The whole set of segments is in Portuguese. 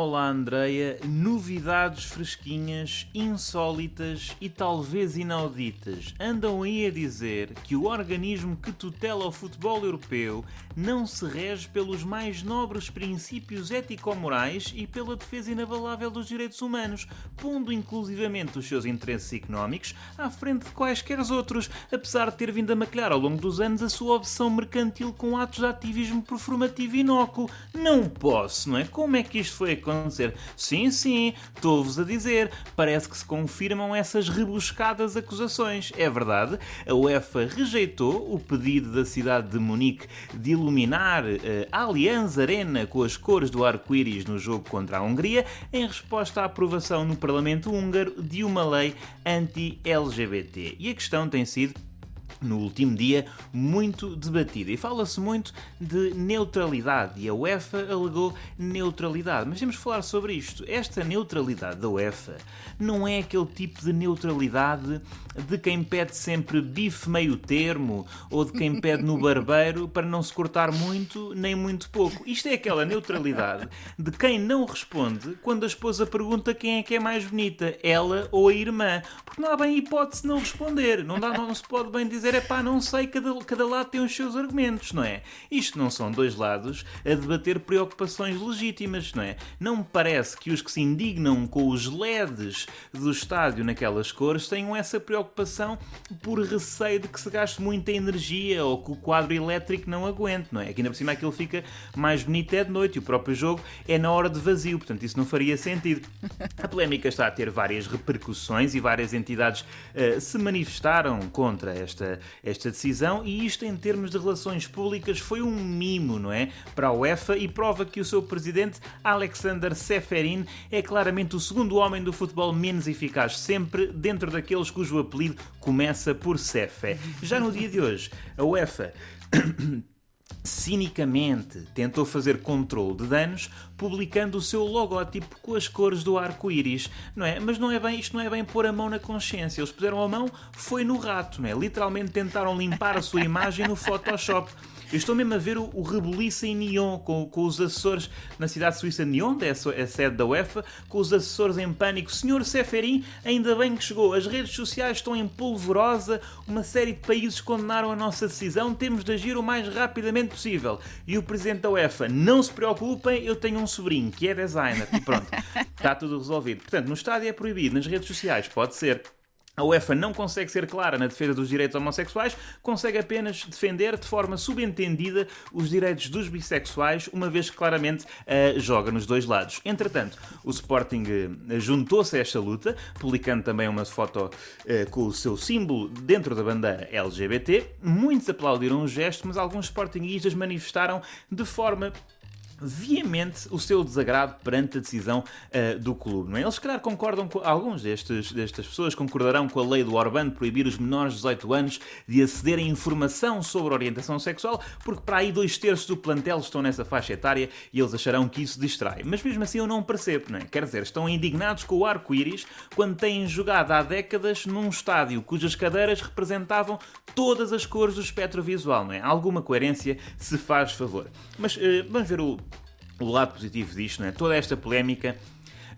Olá, Andreia. Novidades fresquinhas, insólitas e talvez inauditas andam aí a dizer que o organismo que tutela o futebol europeu não se rege pelos mais nobres princípios ético-morais e pela defesa inabalável dos direitos humanos, pondo inclusivamente os seus interesses económicos à frente de quaisquer outros, apesar de ter vindo a maquilhar ao longo dos anos a sua obsessão mercantil com atos de ativismo performativo inócuo. Não posso, não é? Como é que isto foi acontecer? Sim, sim, estou-vos a dizer, parece que se confirmam essas rebuscadas acusações. É verdade, a UEFA rejeitou o pedido da cidade de Munique de iluminar eh, a Allianz Arena com as cores do arco-íris no jogo contra a Hungria, em resposta à aprovação no Parlamento húngaro de uma lei anti-LGBT. E a questão tem sido no último dia muito debatida. E fala-se muito de neutralidade e a UEFA alegou neutralidade. Mas temos falar sobre isto. Esta neutralidade da UEFA não é aquele tipo de neutralidade de quem pede sempre bife meio termo ou de quem pede no barbeiro para não se cortar muito nem muito pouco. Isto é aquela neutralidade de quem não responde quando a esposa pergunta quem é que é mais bonita, ela ou a irmã. Porque não há bem hipótese de não responder. Não, dá, não se pode bem dizer dizer é pá, não sei, cada, cada lado tem os seus argumentos, não é? Isto não são dois lados a debater preocupações legítimas, não é? Não me parece que os que se indignam com os LEDs do estádio naquelas cores tenham essa preocupação por receio de que se gaste muita energia ou que o quadro elétrico não aguente, não é? Aqui ainda por cima aquilo fica mais bonito é de noite e o próprio jogo é na hora de vazio, portanto isso não faria sentido. A polémica está a ter várias repercussões e várias entidades uh, se manifestaram contra esta esta, decisão e isto em termos de relações públicas foi um mimo, não é? Para a UEFA e prova que o seu presidente Alexander Seferin é claramente o segundo homem do futebol menos eficaz sempre dentro daqueles cujo apelido começa por Sefe. Já no dia de hoje, a UEFA cinicamente tentou fazer controle de danos publicando o seu logótipo com as cores do arco-íris, não é? Mas não é bem, isto não é bem pôr a mão na consciência. Eles puseram a mão, foi no rato, não é? Literalmente tentaram limpar a sua imagem no Photoshop. Eu estou mesmo a ver o, o rebuliço em Nyon, com, com os assessores na cidade suíça de Nyon, é a, sede da UEFA, com os assessores em pânico. Senhor Seferin, ainda bem que chegou. As redes sociais estão em polvorosa, uma série de países condenaram a nossa decisão, temos de agir o mais rapidamente possível. E o presidente da UEFA, não se preocupem, eu tenho um sobrinho que é designer. E pronto, está tudo resolvido. Portanto, no estádio é proibido, nas redes sociais pode ser. A UEFA não consegue ser clara na defesa dos direitos homossexuais, consegue apenas defender de forma subentendida os direitos dos bissexuais, uma vez que claramente uh, joga nos dois lados. Entretanto, o Sporting uh, juntou-se a esta luta, publicando também uma foto uh, com o seu símbolo dentro da bandeira LGBT. Muitos aplaudiram o gesto, mas alguns Sportingistas manifestaram de forma veemente o seu desagrado perante a decisão uh, do clube. Não é? Eles, calhar, concordam com alguns destes, destas pessoas concordarão com a lei do Orbán de proibir os menores de 18 anos de aceder a informação sobre orientação sexual, porque para aí dois terços do plantel estão nessa faixa etária e eles acharão que isso distrai. Mas mesmo assim eu não percebo, não é? Quer dizer, estão indignados com o arco-íris quando têm jogado há décadas num estádio cujas cadeiras representavam todas as cores do espectro visual, não é? Alguma coerência se faz favor. Mas uh, vamos ver o o lado positivo disto, não é? toda esta polémica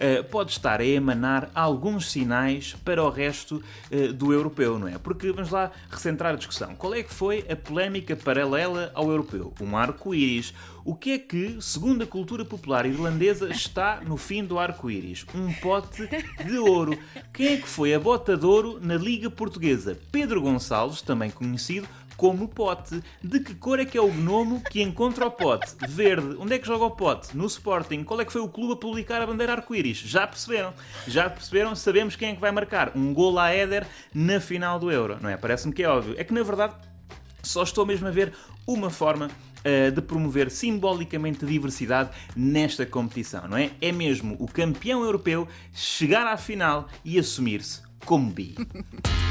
uh, pode estar a emanar alguns sinais para o resto uh, do europeu, não é? Porque vamos lá recentrar a discussão. Qual é que foi a polémica paralela ao europeu? Um arco-íris. O que é que, segundo a cultura popular irlandesa, está no fim do arco-íris? Um pote de ouro. Quem é que foi a bota de ouro na Liga Portuguesa? Pedro Gonçalves, também conhecido como pote. De que cor é que é o gnomo que encontra o pote? Verde. Onde é que joga o pote? No Sporting. Qual é que foi o clube a publicar a bandeira arco-íris? Já perceberam? Já perceberam? Sabemos quem é que vai marcar um gol a Éder na final do Euro, não é? Parece-me que é óbvio. É que na verdade só estou mesmo a ver uma forma uh, de promover simbolicamente diversidade nesta competição, não é? É mesmo o campeão europeu chegar à final e assumir-se como bi.